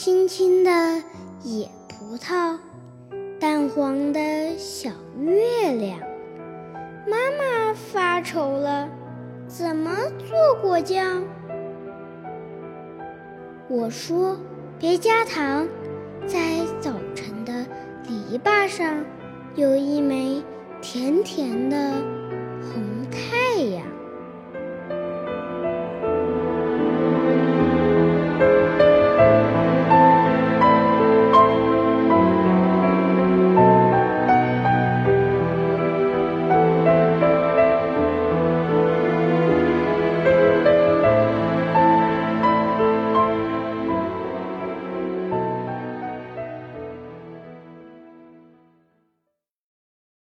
青青的野葡萄淡黄的小月亮。妈妈发愁了怎么做果酱？我说别加糖在早晨的篱笆上有一枚甜甜的红太